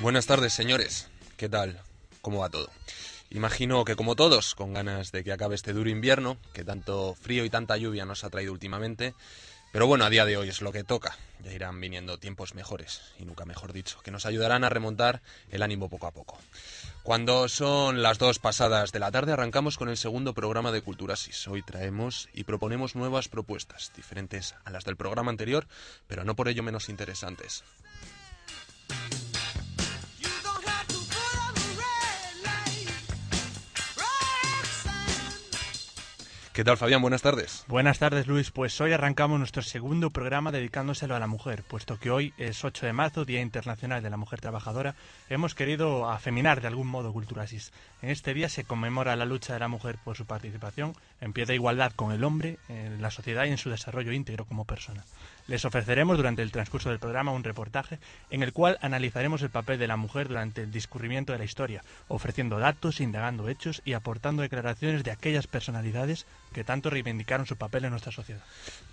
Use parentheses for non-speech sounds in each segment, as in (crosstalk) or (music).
Buenas tardes, señores. ¿Qué tal? ¿Cómo va todo? Imagino que como todos, con ganas de que acabe este duro invierno, que tanto frío y tanta lluvia nos ha traído últimamente, pero bueno, a día de hoy es lo que toca. Ya irán viniendo tiempos mejores, y nunca mejor dicho, que nos ayudarán a remontar el ánimo poco a poco. Cuando son las dos pasadas de la tarde arrancamos con el segundo programa de Culturasis. Hoy traemos y proponemos nuevas propuestas, diferentes a las del programa anterior, pero no por ello menos interesantes. ¿Qué tal, Fabián? Buenas tardes. Buenas tardes, Luis. Pues hoy arrancamos nuestro segundo programa dedicándoselo a la mujer, puesto que hoy es 8 de marzo, Día Internacional de la Mujer Trabajadora. Hemos querido afeminar de algún modo Culturasis. En este día se conmemora la lucha de la mujer por su participación en pie de igualdad con el hombre en la sociedad y en su desarrollo íntegro como persona. Les ofreceremos durante el transcurso del programa un reportaje en el cual analizaremos el papel de la mujer durante el discurrimiento de la historia, ofreciendo datos, indagando hechos y aportando declaraciones de aquellas personalidades que tanto reivindicaron su papel en nuestra sociedad.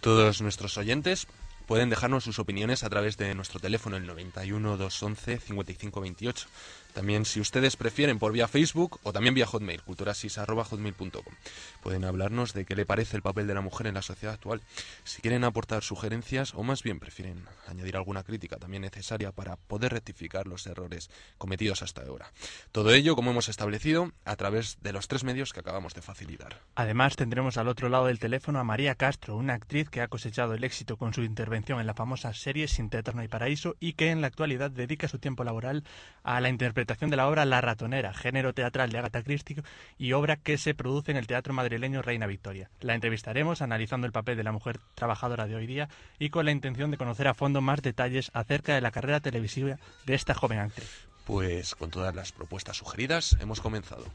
Todos nuestros oyentes pueden dejarnos sus opiniones a través de nuestro teléfono el 91 211 5528 también si ustedes prefieren por vía Facebook o también vía Hotmail, culturasis.hotmail.com. Pueden hablarnos de qué le parece el papel de la mujer en la sociedad actual. Si quieren aportar sugerencias o más bien prefieren añadir alguna crítica también necesaria para poder rectificar los errores cometidos hasta ahora. Todo ello, como hemos establecido, a través de los tres medios que acabamos de facilitar. Además, tendremos al otro lado del teléfono a María Castro, una actriz que ha cosechado el éxito con su intervención en la famosa serie Sin Teterno y Paraíso y que en la actualidad dedica su tiempo laboral a la interpretación interpretación de la obra La ratonera, género teatral de Agatha Christie y obra que se produce en el Teatro Madrileño Reina Victoria. La entrevistaremos analizando el papel de la mujer trabajadora de hoy día y con la intención de conocer a fondo más detalles acerca de la carrera televisiva de esta joven actriz. Pues con todas las propuestas sugeridas hemos comenzado.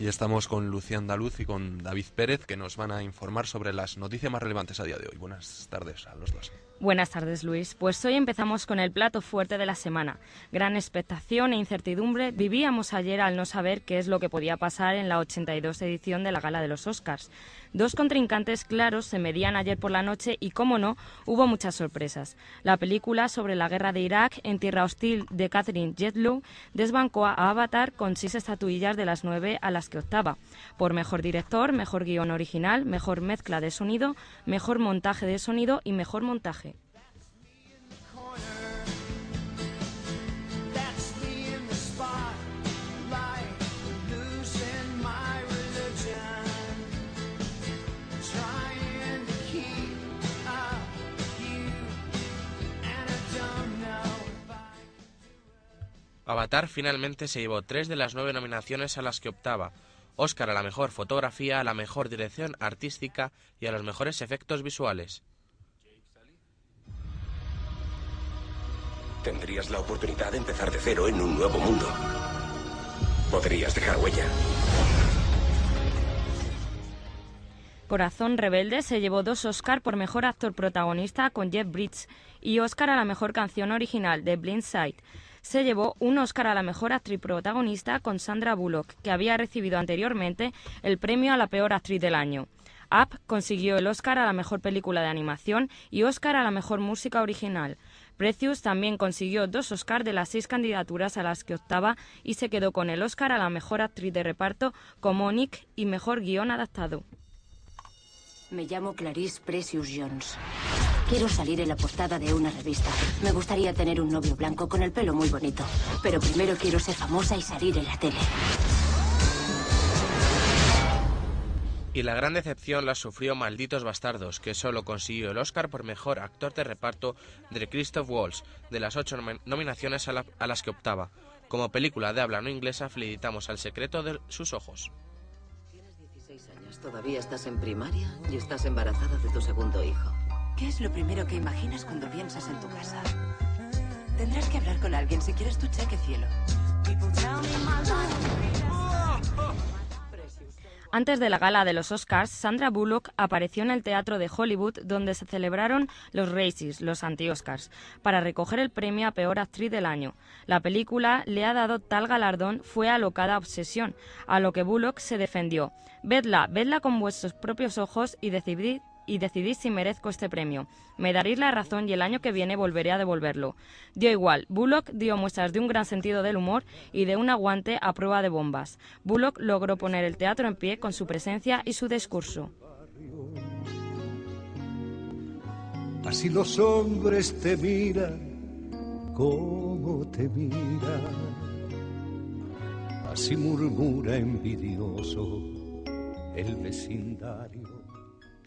Y estamos con Lucía Andaluz y con David Pérez que nos van a informar sobre las noticias más relevantes a día de hoy. Buenas tardes a los dos. Buenas tardes, Luis. Pues hoy empezamos con el plato fuerte de la semana. Gran expectación e incertidumbre vivíamos ayer al no saber qué es lo que podía pasar en la 82 edición de la Gala de los Oscars. Dos contrincantes claros se medían ayer por la noche y, como no, hubo muchas sorpresas. La película sobre la guerra de Irak en tierra hostil de Catherine Jetlow desbancó a Avatar con seis estatuillas de las nueve a las que optaba. Por mejor director, mejor guion original, mejor mezcla de sonido, mejor montaje de sonido y mejor montaje. Avatar finalmente se llevó tres de las nueve nominaciones a las que optaba. Oscar a la mejor fotografía, a la mejor dirección artística y a los mejores efectos visuales. Tendrías la oportunidad de empezar de cero en un nuevo mundo. Podrías dejar huella. Corazón Rebelde se llevó dos Oscar por mejor actor protagonista con Jeff Bridges y Oscar a la mejor canción original de Blindside se llevó un Oscar a la mejor actriz protagonista con Sandra Bullock, que había recibido anteriormente el premio a la peor actriz del año. Up consiguió el Oscar a la mejor película de animación y Oscar a la mejor música original. Precious también consiguió dos Oscars de las seis candidaturas a las que optaba y se quedó con el Oscar a la mejor actriz de reparto como Nick y mejor guion adaptado. Me llamo Clarice Precious Jones. Quiero salir en la portada de una revista. Me gustaría tener un novio blanco con el pelo muy bonito. Pero primero quiero ser famosa y salir en la tele. Y la gran decepción la sufrió Malditos Bastardos, que solo consiguió el Oscar por mejor actor de reparto de Christoph Waltz, de las ocho nominaciones a, a las que optaba. Como película de habla no inglesa, felicitamos al secreto de sus ojos. Tienes 16 años, todavía estás en primaria y estás embarazada de tu segundo hijo. ¿Qué es lo primero que imaginas cuando piensas en tu casa? Tendrás que hablar con alguien si quieres tu cheque, cielo. Antes de la gala de los Oscars, Sandra Bullock apareció en el Teatro de Hollywood donde se celebraron los Races, los anti-Oscars, para recoger el premio a Peor Actriz del Año. La película le ha dado tal galardón fue alocada obsesión, a lo que Bullock se defendió. Vedla, vedla con vuestros propios ojos y decidid y decidí si merezco este premio. Me daréis la razón y el año que viene volveré a devolverlo. Dio igual, Bullock dio muestras de un gran sentido del humor y de un aguante a prueba de bombas. Bullock logró poner el teatro en pie con su presencia y su discurso. Así los hombres te miran como te miran. Así murmura envidioso el vecindario.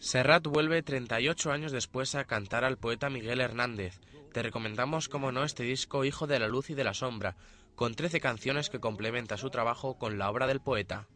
Serrat vuelve 38 años después a cantar al poeta Miguel Hernández. Te recomendamos, como no, este disco Hijo de la Luz y de la Sombra, con 13 canciones que complementa su trabajo con la obra del poeta.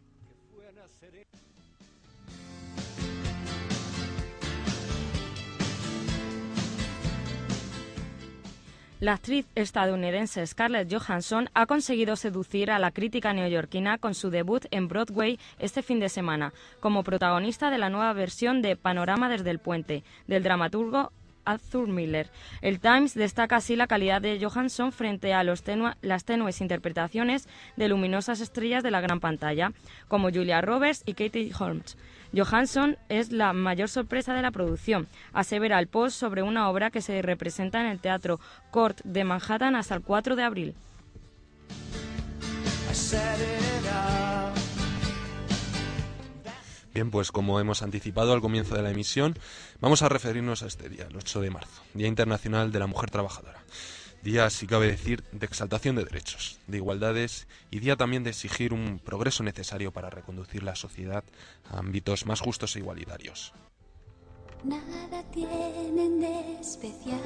La actriz estadounidense Scarlett Johansson ha conseguido seducir a la crítica neoyorquina con su debut en Broadway este fin de semana, como protagonista de la nueva versión de Panorama desde el puente, del dramaturgo Arthur Miller. El Times destaca así la calidad de Johansson frente a las tenues interpretaciones de luminosas estrellas de la gran pantalla, como Julia Roberts y Katie Holmes. Johansson es la mayor sorpresa de la producción, asevera el post sobre una obra que se representa en el Teatro Court de Manhattan hasta el 4 de abril. Bien, pues como hemos anticipado al comienzo de la emisión, vamos a referirnos a este día, el 8 de marzo, Día Internacional de la Mujer Trabajadora. Día, si cabe decir, de exaltación de derechos, de igualdades y día también de exigir un progreso necesario para reconducir la sociedad a ámbitos más justos e igualitarios. Nada tienen de especial.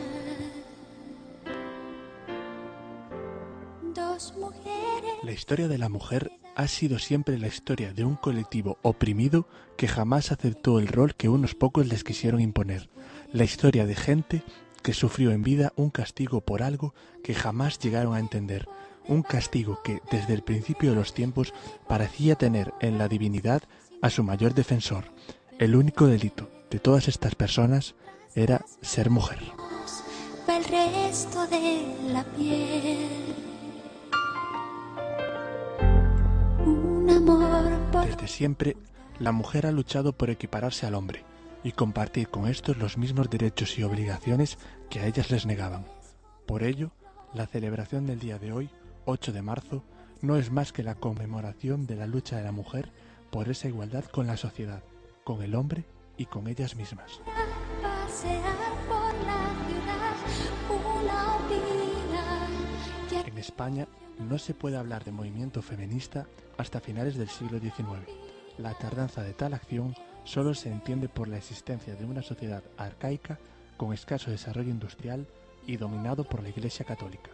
Dos mujeres. La historia de la mujer ha sido siempre la historia de un colectivo oprimido que jamás aceptó el rol que unos pocos les quisieron imponer. La historia de gente que sufrió en vida un castigo por algo que jamás llegaron a entender. Un castigo que, desde el principio de los tiempos, parecía tener en la divinidad a su mayor defensor. El único delito de todas estas personas era ser mujer. El resto de la piel. Desde siempre, la mujer ha luchado por equipararse al hombre y compartir con estos los mismos derechos y obligaciones que a ellas les negaban. Por ello, la celebración del día de hoy, 8 de marzo, no es más que la conmemoración de la lucha de la mujer por esa igualdad con la sociedad, con el hombre y con ellas mismas. En España no se puede hablar de movimiento feminista hasta finales del siglo XIX. La tardanza de tal acción solo se entiende por la existencia de una sociedad arcaica con escaso desarrollo industrial y dominado por la Iglesia Católica.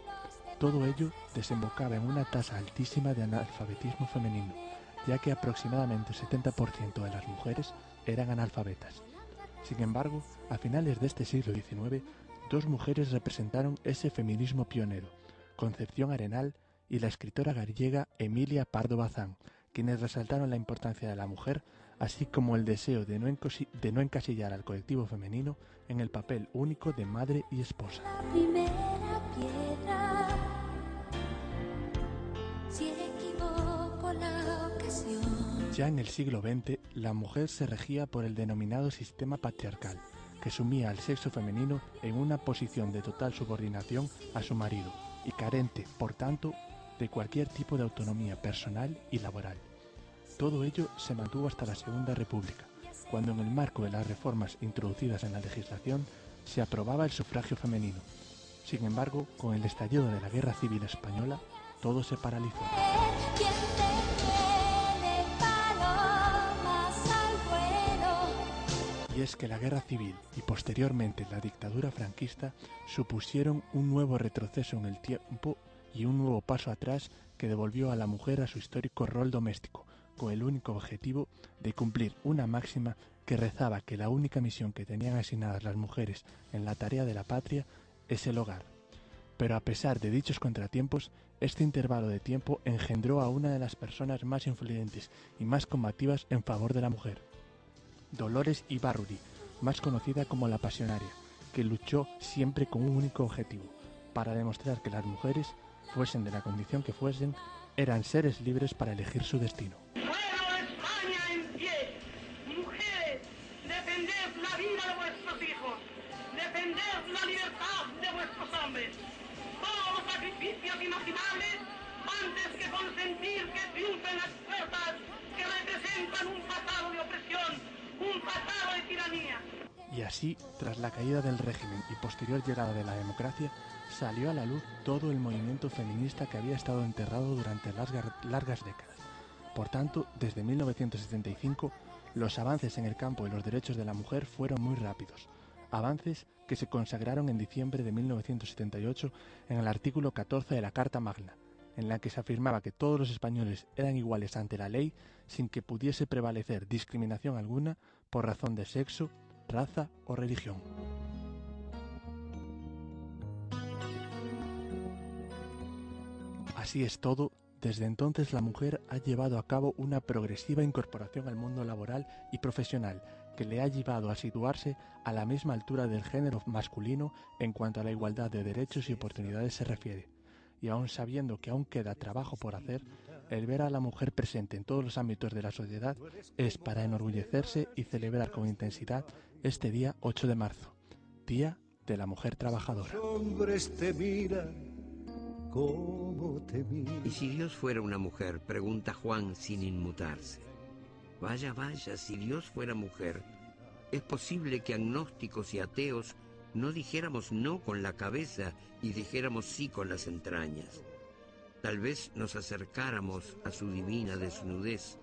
Todo ello desembocaba en una tasa altísima de analfabetismo femenino, ya que aproximadamente el 70% de las mujeres eran analfabetas. Sin embargo, a finales de este siglo XIX, dos mujeres representaron ese feminismo pionero, Concepción Arenal y la escritora gallega Emilia Pardo Bazán, quienes resaltaron la importancia de la mujer, así como el deseo de no, de no encasillar al colectivo femenino en el papel único de madre y esposa. Ya en el siglo XX, la mujer se regía por el denominado sistema patriarcal, que sumía al sexo femenino en una posición de total subordinación a su marido y carente, por tanto, de cualquier tipo de autonomía personal y laboral. Todo ello se mantuvo hasta la Segunda República, cuando en el marco de las reformas introducidas en la legislación se aprobaba el sufragio femenino. Sin embargo, con el estallido de la Guerra Civil Española, todo se paralizó. Y es que la guerra civil y posteriormente la dictadura franquista supusieron un nuevo retroceso en el tiempo y un nuevo paso atrás que devolvió a la mujer a su histórico rol doméstico, con el único objetivo de cumplir una máxima que rezaba que la única misión que tenían asignadas las mujeres en la tarea de la patria es el hogar. Pero a pesar de dichos contratiempos, este intervalo de tiempo engendró a una de las personas más influyentes y más combativas en favor de la mujer, Dolores Ibarruri, más conocida como la Pasionaria, que luchó siempre con un único objetivo, para demostrar que las mujeres, fuesen de la condición que fuesen, eran seres libres para elegir su destino. Y así, tras la caída del régimen y posterior llegada de la democracia, salió a la luz todo el movimiento feminista que había estado enterrado durante largas, décadas. Por tanto, desde 1975, los avances en el campo de los derechos de la mujer fueron muy rápidos, avances que se consagraron en diciembre de 1978 en el artículo 14 de la Carta Magna, en la que se afirmaba que todos los españoles eran iguales ante la ley sin que pudiese prevalecer discriminación alguna por razón de sexo, raza o religión. Así es todo, desde entonces la mujer ha llevado a cabo una progresiva incorporación al mundo laboral y profesional que le ha llevado a situarse a la misma altura del género masculino en cuanto a la igualdad de derechos y oportunidades se refiere. Y aun sabiendo que aún queda trabajo por hacer, el ver a la mujer presente en todos los ámbitos de la sociedad es para enorgullecerse y celebrar con intensidad este día 8 de marzo, Día de la Mujer Trabajadora. ¿Y si Dios fuera una mujer? Pregunta Juan sin inmutarse. Vaya, vaya, si Dios fuera mujer, es posible que agnósticos y ateos no dijéramos no con la cabeza y dijéramos sí con las entrañas. Tal vez nos acercáramos a su divina desnudez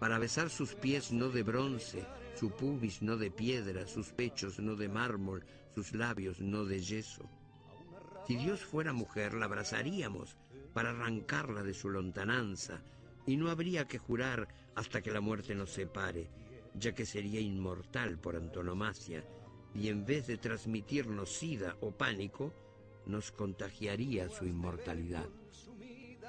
para besar sus pies no de bronce, su pubis no de piedra, sus pechos no de mármol, sus labios no de yeso. Si Dios fuera mujer, la abrazaríamos para arrancarla de su lontananza, y no habría que jurar hasta que la muerte nos separe, ya que sería inmortal por antonomasia, y en vez de transmitirnos sida o pánico, nos contagiaría su inmortalidad.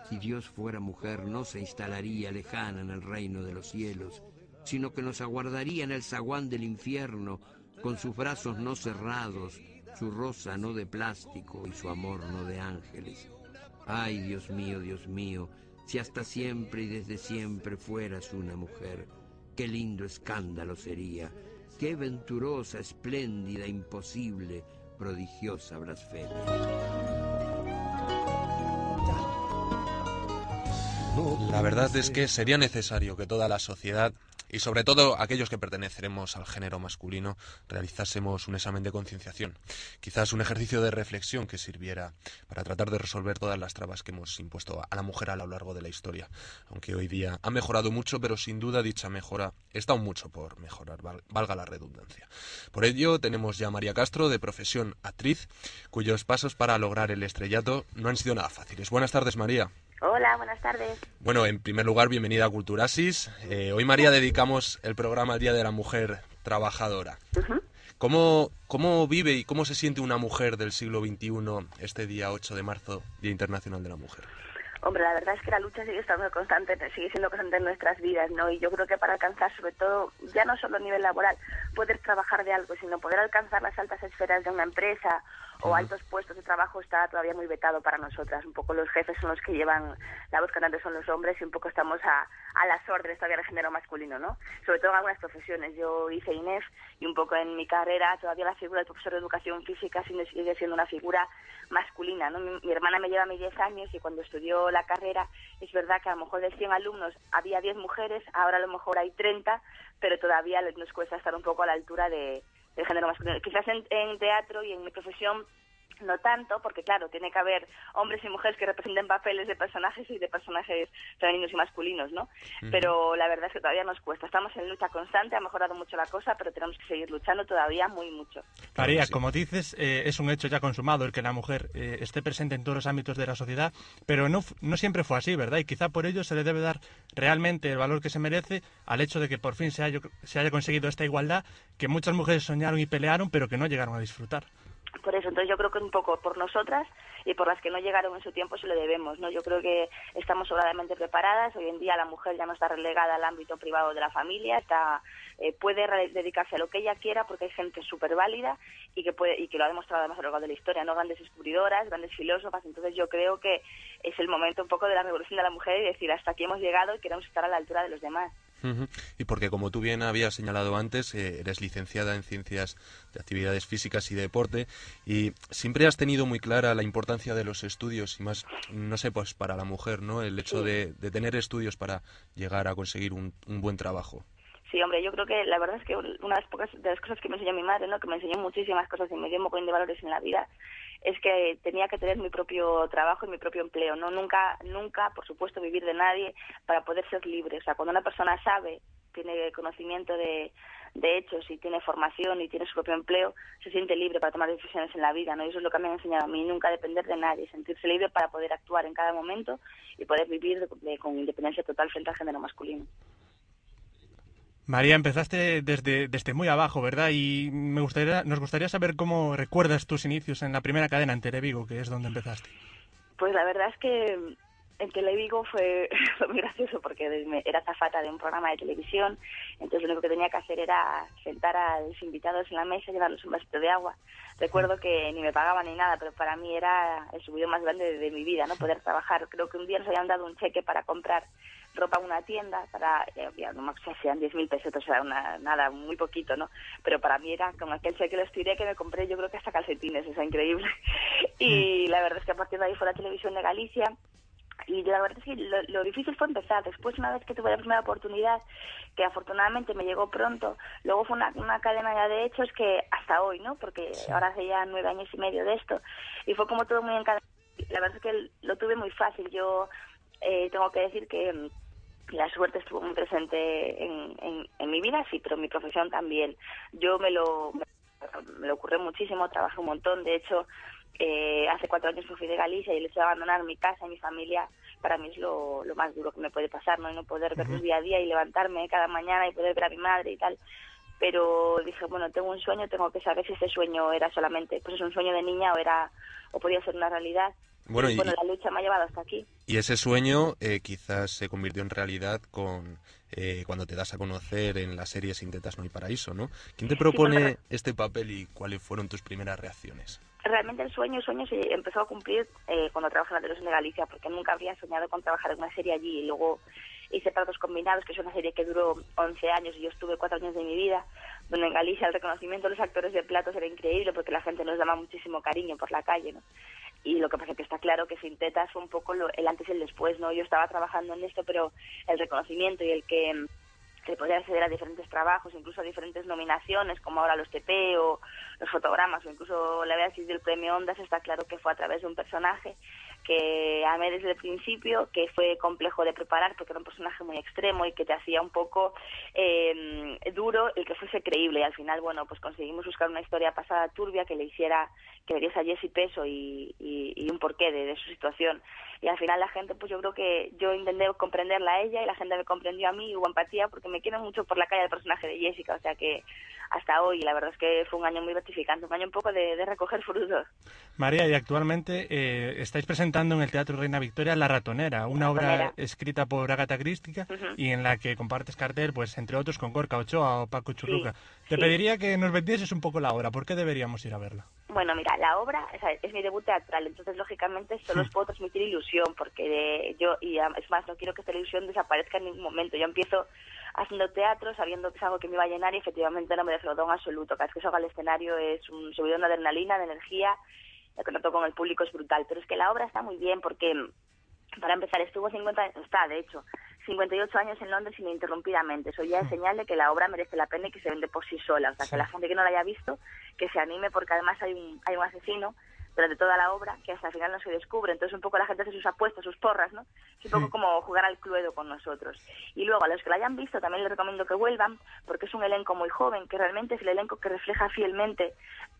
Si Dios fuera mujer, no se instalaría lejana en el reino de los cielos, sino que nos aguardaría en el zaguán del infierno, con sus brazos no cerrados, su rosa no de plástico y su amor no de ángeles. Ay, Dios mío, Dios mío, si hasta siempre y desde siempre fueras una mujer, qué lindo escándalo sería, qué venturosa, espléndida, imposible, prodigiosa blasfemia. La verdad es que sería necesario que toda la sociedad y sobre todo aquellos que perteneceremos al género masculino realizásemos un examen de concienciación, quizás un ejercicio de reflexión que sirviera para tratar de resolver todas las trabas que hemos impuesto a la mujer a lo largo de la historia, aunque hoy día ha mejorado mucho, pero sin duda dicha mejora está aún mucho por mejorar, valga la redundancia. Por ello tenemos ya María Castro, de profesión actriz, cuyos pasos para lograr el estrellato no han sido nada fáciles. Buenas tardes, María. Hola, buenas tardes. Bueno, en primer lugar, bienvenida a Culturasis. Eh, hoy, María, dedicamos el programa al Día de la Mujer Trabajadora. ¿Cómo, ¿Cómo vive y cómo se siente una mujer del siglo XXI este día 8 de marzo, Día Internacional de la Mujer? Hombre, la verdad es que la lucha sigue estando constante, sigue siendo constante en nuestras vidas, ¿no? Y yo creo que para alcanzar, sobre todo, ya no solo a nivel laboral, poder trabajar de algo, sino poder alcanzar las altas esferas de una empresa o altos puestos de trabajo está todavía muy vetado para nosotras. Un poco los jefes son los que llevan la voz cantante son los hombres y un poco estamos a, a las órdenes todavía del género masculino, ¿no? Sobre todo en algunas profesiones. Yo hice INEF y un poco en mi carrera todavía la figura del profesor de educación física sigue siendo una figura masculina, ¿no? Mi, mi hermana me lleva a mí 10 años y cuando estudió la carrera es verdad que a lo mejor de 100 alumnos había 10 mujeres, ahora a lo mejor hay 30, pero todavía nos cuesta estar un poco a la altura de, del género masculino. Quizás en, en teatro y en mi profesión no tanto, porque claro, tiene que haber hombres y mujeres que representen papeles de personajes y de personajes femeninos y masculinos, ¿no? Pero la verdad es que todavía nos cuesta. Estamos en lucha constante, ha mejorado mucho la cosa, pero tenemos que seguir luchando todavía muy mucho. María, como dices, eh, es un hecho ya consumado el que la mujer eh, esté presente en todos los ámbitos de la sociedad, pero no, no siempre fue así, ¿verdad? Y quizá por ello se le debe dar realmente el valor que se merece al hecho de que por fin se haya, se haya conseguido esta igualdad que muchas mujeres soñaron y pelearon, pero que no llegaron a disfrutar. Por eso, entonces yo creo que un poco por nosotras y por las que no llegaron en su tiempo se lo debemos, ¿no? Yo creo que estamos sobradamente preparadas, hoy en día la mujer ya no está relegada al ámbito privado de la familia, está eh, puede dedicarse a lo que ella quiera porque hay gente súper válida y que puede y que lo ha demostrado además a lo largo de la historia, ¿no? Grandes descubridoras, grandes filósofas, entonces yo creo que es el momento un poco de la revolución de la mujer y decir hasta aquí hemos llegado y queremos estar a la altura de los demás. Y porque, como tú bien habías señalado antes, eh, eres licenciada en Ciencias de Actividades Físicas y Deporte y siempre has tenido muy clara la importancia de los estudios y más, no sé, pues para la mujer, ¿no? El hecho de, de tener estudios para llegar a conseguir un, un buen trabajo. Sí, hombre, yo creo que la verdad es que una de las pocas de las cosas que me enseñó mi madre, ¿no? que me enseñó muchísimas cosas y me dio un montón de valores en la vida, es que tenía que tener mi propio trabajo y mi propio empleo, no nunca nunca, por supuesto, vivir de nadie para poder ser libre. O sea, cuando una persona sabe, tiene conocimiento de, de hechos y tiene formación y tiene su propio empleo, se siente libre para tomar decisiones en la vida, ¿no? Y eso es lo que me ha enseñado a mí, nunca depender de nadie, sentirse libre para poder actuar en cada momento y poder vivir de- con independencia total frente al género masculino. María, empezaste desde, desde muy abajo, ¿verdad? Y me gustaría, nos gustaría saber cómo recuerdas tus inicios en la primera cadena, en Televigo, que es donde empezaste. Pues la verdad es que en Televigo fue, (laughs) fue muy gracioso porque era zafata de un programa de televisión, entonces lo único que tenía que hacer era sentar a los invitados en la mesa y llevarles un vasito de agua. Recuerdo que ni me pagaban ni nada, pero para mí era el subidón más grande de, de mi vida, ¿no? Poder trabajar. Creo que un día nos habían dado un cheque para comprar ropa en una tienda para, eh, ya no me acuerdo si eran 10.000 pesetas, o sea, una, nada, muy poquito, ¿no? Pero para mí era con aquel cheque los tiré que me compré yo creo que hasta calcetines, o sea, increíble. (laughs) Y la verdad es que a partir de ahí fue la televisión de Galicia y la verdad es que lo, lo difícil fue empezar. Después, una vez que tuve la primera oportunidad, que afortunadamente me llegó pronto, luego fue una, una cadena ya de hechos que hasta hoy, ¿no? Porque ahora hace ya nueve años y medio de esto. Y fue como todo muy encadenado. La verdad es que lo tuve muy fácil. Yo eh, tengo que decir que mm, la suerte estuvo muy presente en, en, en mi vida, sí, pero en mi profesión también. Yo me lo, me lo ocurrió muchísimo, trabajé un montón. De hecho, eh, hace cuatro años me fui de Galicia y el hecho de abandonar mi casa y mi familia para mí es lo, lo más duro que me puede pasar, ¿no? Y no poder verlos día a día y levantarme cada mañana y poder ver a mi madre y tal. Pero dije, bueno, tengo un sueño, tengo que saber si ese sueño era solamente, pues es un sueño de niña o era, o podía ser una realidad. Bueno, y, bueno, la lucha me ha llevado hasta aquí. Y ese sueño eh, quizás se convirtió en realidad con eh, cuando te das a conocer en la serie Sin tetas no hay paraíso, ¿no? ¿Quién te propone bueno. este papel y cuáles fueron tus primeras reacciones? realmente el sueño, el sueño se empezó a cumplir eh, cuando trabajé en la televisión de Galicia, porque nunca había soñado con trabajar en una serie allí. Y luego hice Platos Combinados, que es una serie que duró 11 años y yo estuve cuatro años de mi vida, donde en Galicia el reconocimiento de los actores de platos era increíble porque la gente nos daba muchísimo cariño por la calle, ¿no? Y lo que pasa es que está claro que Sin fue un poco lo- el antes y el después, ¿no? Yo estaba trabajando en esto, pero el reconocimiento y el que mm, que poder acceder a diferentes trabajos, incluso a diferentes nominaciones, como ahora los TP o los fotogramas, o incluso la Beatriz del premio Ondas, está claro que fue a través de un personaje que amé desde el principio, que fue complejo de preparar porque era un personaje muy extremo y que te hacía un poco eh, duro el que fuese creíble. Y al final, bueno, pues conseguimos buscar una historia pasada turbia que le hiciera, que le diese a Jesse peso y, y, un porqué de, su situación. Y al final la gente, pues yo creo que yo intenté comprenderla a ella y la gente me comprendió a mí y hubo empatía porque me quiero mucho por la calle del personaje de Jessica. O sea que hasta hoy, la verdad es que fue un año muy gratificante, un año un poco de, recoger frutos. María, y actualmente eh, estáis presentando en el Teatro Reina Victoria La Ratonera, una obra escrita por Agatha Christie y en la que compartes cartel, pues entre otros con Gorka Ochoa o Paco Churruca. Te sí. pediría que nos vendieses un poco la obra, ¿por qué deberíamos ir a verla? Bueno, mira, la obra o sea, es mi debut teatral, entonces lógicamente solo os puedo transmitir ilusión, porque eh, yo, y es más, no quiero que esta ilusión desaparezca en ningún momento. Yo empiezo haciendo teatro, sabiendo que es algo que me va a llenar y efectivamente no me defraudó en absoluto. Cada vez que salgo al escenario es un subidón de adrenalina, de energía, el contacto con el público es brutal. Pero es que la obra está muy bien porque, mm, para empezar, estuvo 50, está de hecho, 58 años en Londres ininterrumpidamente. Eso ya es señal de que la obra merece la pena y que se vende por sí sola. O sea, que la gente que no la haya visto, que se anime porque además hay un, hay un asesino durante toda la obra que hasta el final no se descubre. Entonces un poco la gente hace sus apuestas, sus porras, ¿no? Es un poco como jugar al cluedo con nosotros. Y luego a los que la hayan visto también les recomiendo que vuelvan porque es un elenco muy joven, que realmente es el elenco que refleja fielmente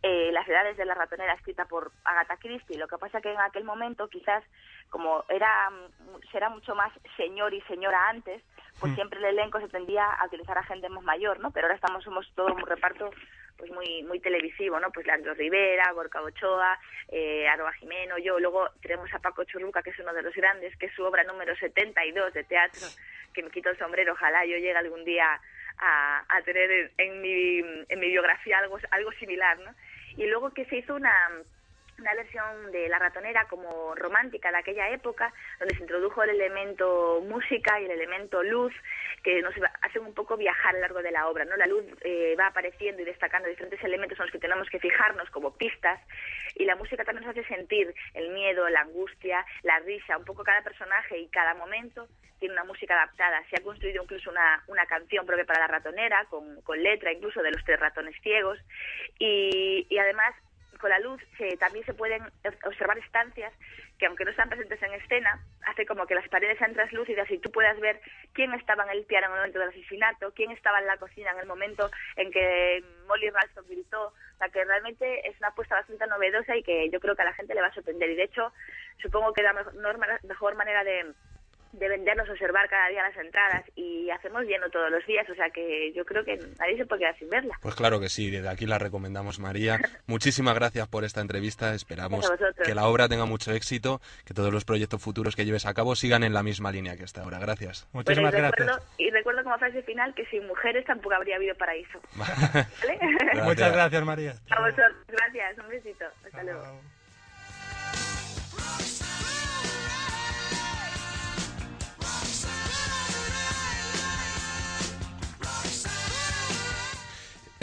eh, las edades de la ratonera escrita por Agatha Christie. Lo que pasa que en aquel momento quizás como era mm, será mucho más señor y señora antes, pues siempre el elenco se tendía a utilizar a gente más mayor, ¿no? Pero ahora estamos somos todo un reparto pues muy muy televisivo, ¿no? Pues Leandro Rivera, Gorka Ochoa, eh, Aroa Jimeno, yo, luego tenemos a Paco Churruca, que es uno de los grandes, que es su obra número 72 de teatro, que me quito el sombrero, ojalá yo llegue algún día a, a tener en, en mi, en mi biografía algo, algo similar, ¿no? Y luego que se hizo una una versión de La ratonera como romántica de aquella época, donde se introdujo el elemento música y el elemento luz, que nos hacen un poco viajar a lo largo de la obra. ¿no? La luz eh, va apareciendo y destacando diferentes elementos en los que tenemos que fijarnos como pistas, y la música también nos hace sentir el miedo, la angustia, la risa, un poco cada personaje y cada momento tiene una música adaptada. Se ha construido incluso una, una canción propia para la ratonera, con, con letra incluso de los tres ratones ciegos, y, y además con la luz se, también se pueden observar estancias que aunque no están presentes en escena, hace como que las paredes sean translúcidas y tú puedas ver quién estaba en el piano en el momento del asesinato, quién estaba en la cocina en el momento en que Molly Ralston gritó, o sea que realmente es una apuesta bastante novedosa y que yo creo que a la gente le va a sorprender. Y de hecho supongo que la mejor, manera de de vendernos, observar cada día las entradas y hacemos lleno todos los días, o sea que yo creo que nadie se puede quedar sin verla. Pues claro que sí, desde aquí la recomendamos María. (laughs) Muchísimas gracias por esta entrevista, esperamos que la obra tenga mucho éxito, que todos los proyectos futuros que lleves a cabo sigan en la misma línea que hasta ahora. Gracias. Muchísimas gracias. y recuerdo como frase final que sin mujeres tampoco habría habido paraíso. (laughs) Muchas gracias María. A vosotros, gracias, un besito, hasta luego.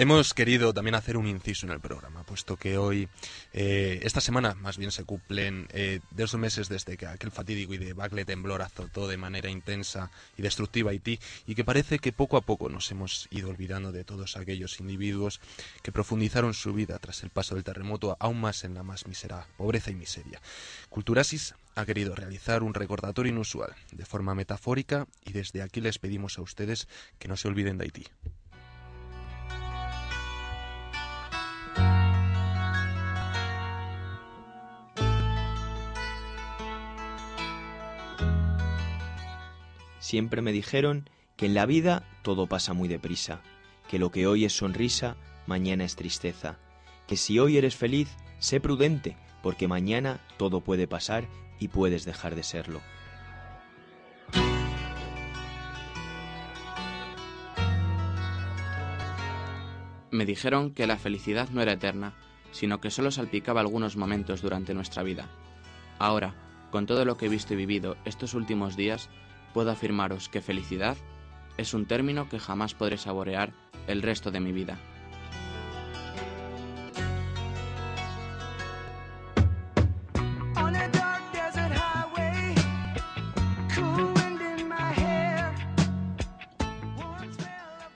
Hemos querido también hacer un inciso en el programa, puesto que hoy, eh, esta semana más bien se cumplen eh, dos meses desde que aquel fatídico y debacle temblor azotó de manera intensa y destructiva Haití y que parece que poco a poco nos hemos ido olvidando de todos aquellos individuos que profundizaron su vida tras el paso del terremoto aún más en la más mísera pobreza y miseria. Culturasis ha querido realizar un recordatorio inusual, de forma metafórica, y desde aquí les pedimos a ustedes que no se olviden de Haití. Siempre me dijeron que en la vida todo pasa muy deprisa, que lo que hoy es sonrisa, mañana es tristeza, que si hoy eres feliz, sé prudente, porque mañana todo puede pasar y puedes dejar de serlo. Me dijeron que la felicidad no era eterna, sino que solo salpicaba algunos momentos durante nuestra vida. Ahora, con todo lo que he visto y vivido estos últimos días, puedo afirmaros que felicidad es un término que jamás podré saborear el resto de mi vida.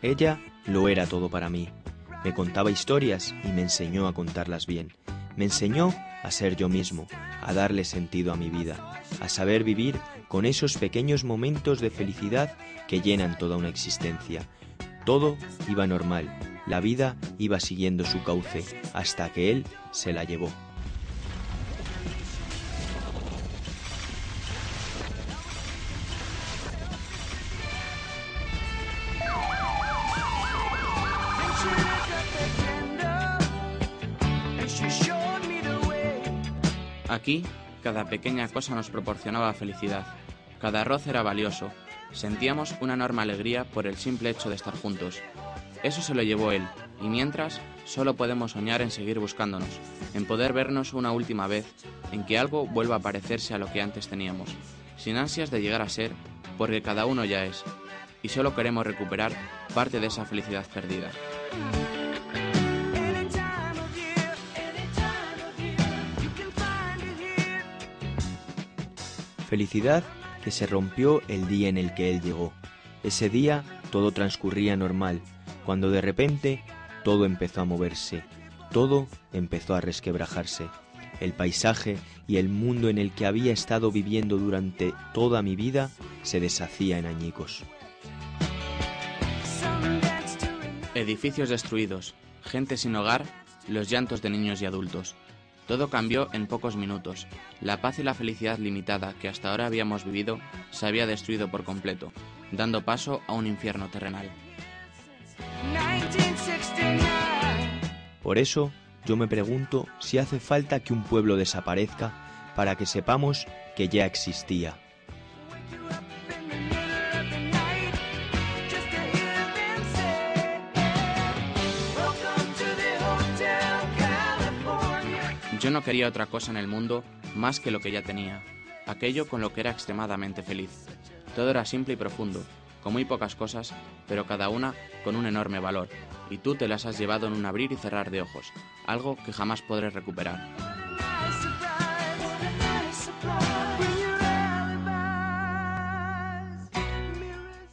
Ella lo era todo para mí. Me contaba historias y me enseñó a contarlas bien. Me enseñó a ser yo mismo, a darle sentido a mi vida, a saber vivir con esos pequeños momentos de felicidad que llenan toda una existencia. Todo iba normal, la vida iba siguiendo su cauce, hasta que él se la llevó. Aquí, cada pequeña cosa nos proporcionaba felicidad. Cada arroz era valioso. Sentíamos una enorme alegría por el simple hecho de estar juntos. Eso se lo llevó él, y mientras, solo podemos soñar en seguir buscándonos, en poder vernos una última vez, en que algo vuelva a parecerse a lo que antes teníamos, sin ansias de llegar a ser, porque cada uno ya es, y solo queremos recuperar parte de esa felicidad perdida. Felicidad que se rompió el día en el que él llegó. Ese día todo transcurría normal, cuando de repente todo empezó a moverse, todo empezó a resquebrajarse. El paisaje y el mundo en el que había estado viviendo durante toda mi vida se deshacía en añicos. Edificios destruidos, gente sin hogar, los llantos de niños y adultos. Todo cambió en pocos minutos. La paz y la felicidad limitada que hasta ahora habíamos vivido se había destruido por completo, dando paso a un infierno terrenal. Por eso yo me pregunto si hace falta que un pueblo desaparezca para que sepamos que ya existía. Yo no quería otra cosa en el mundo más que lo que ya tenía, aquello con lo que era extremadamente feliz. Todo era simple y profundo, con muy pocas cosas, pero cada una con un enorme valor, y tú te las has llevado en un abrir y cerrar de ojos, algo que jamás podré recuperar.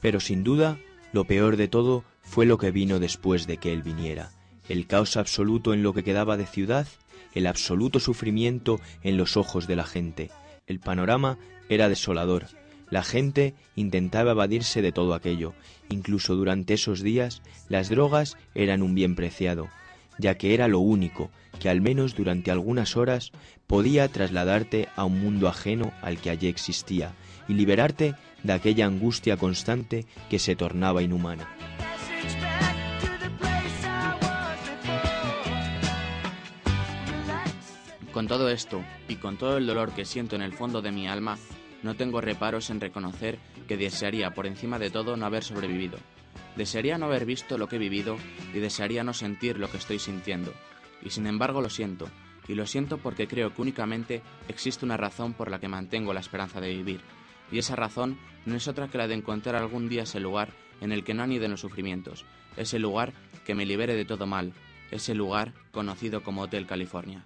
Pero sin duda, lo peor de todo fue lo que vino después de que él viniera, el caos absoluto en lo que quedaba de ciudad, el absoluto sufrimiento en los ojos de la gente. El panorama era desolador. La gente intentaba evadirse de todo aquello. Incluso durante esos días las drogas eran un bien preciado, ya que era lo único que al menos durante algunas horas podía trasladarte a un mundo ajeno al que allí existía y liberarte de aquella angustia constante que se tornaba inhumana. Con todo esto y con todo el dolor que siento en el fondo de mi alma, no tengo reparos en reconocer que desearía por encima de todo no haber sobrevivido. Desearía no haber visto lo que he vivido y desearía no sentir lo que estoy sintiendo. Y sin embargo lo siento, y lo siento porque creo que únicamente existe una razón por la que mantengo la esperanza de vivir, y esa razón no es otra que la de encontrar algún día ese lugar en el que no aniden los sufrimientos, ese lugar que me libere de todo mal, ese lugar conocido como Hotel California.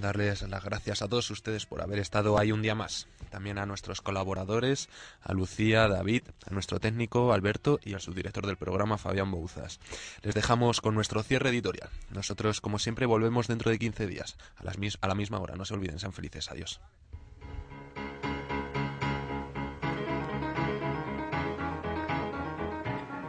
Darles las gracias a todos ustedes por haber estado ahí un día más. También a nuestros colaboradores, a Lucía, David, a nuestro técnico Alberto y al subdirector del programa Fabián Bouzas. Les dejamos con nuestro cierre editorial. Nosotros, como siempre, volvemos dentro de 15 días, a, a la misma hora. No se olviden, sean felices. Adiós.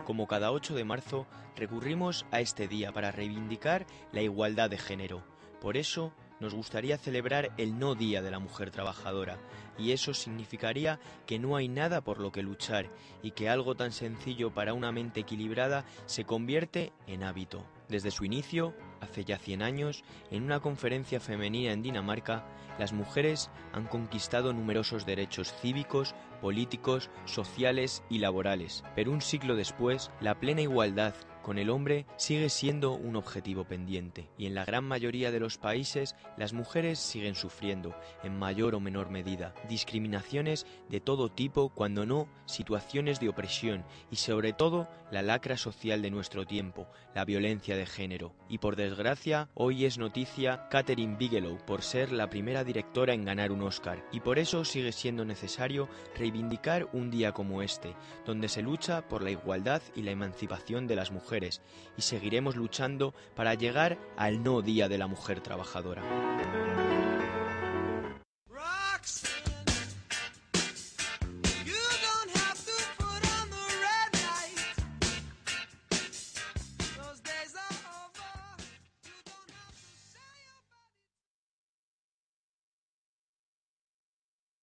Como cada 8 de marzo, recurrimos a este día para reivindicar la igualdad de género. Por eso, nos gustaría celebrar el no Día de la Mujer Trabajadora, y eso significaría que no hay nada por lo que luchar y que algo tan sencillo para una mente equilibrada se convierte en hábito. Desde su inicio, hace ya 100 años, en una conferencia femenina en Dinamarca, las mujeres han conquistado numerosos derechos cívicos, políticos, sociales y laborales, pero un siglo después, la plena igualdad con el hombre sigue siendo un objetivo pendiente y en la gran mayoría de los países las mujeres siguen sufriendo, en mayor o menor medida, discriminaciones de todo tipo, cuando no situaciones de opresión y sobre todo la lacra social de nuestro tiempo, la violencia de género. Y por desgracia, hoy es noticia Catherine Bigelow por ser la primera directora en ganar un Oscar y por eso sigue siendo necesario reivindicar un día como este, donde se lucha por la igualdad y la emancipación de las y seguiremos luchando para llegar al no Día de la Mujer Trabajadora.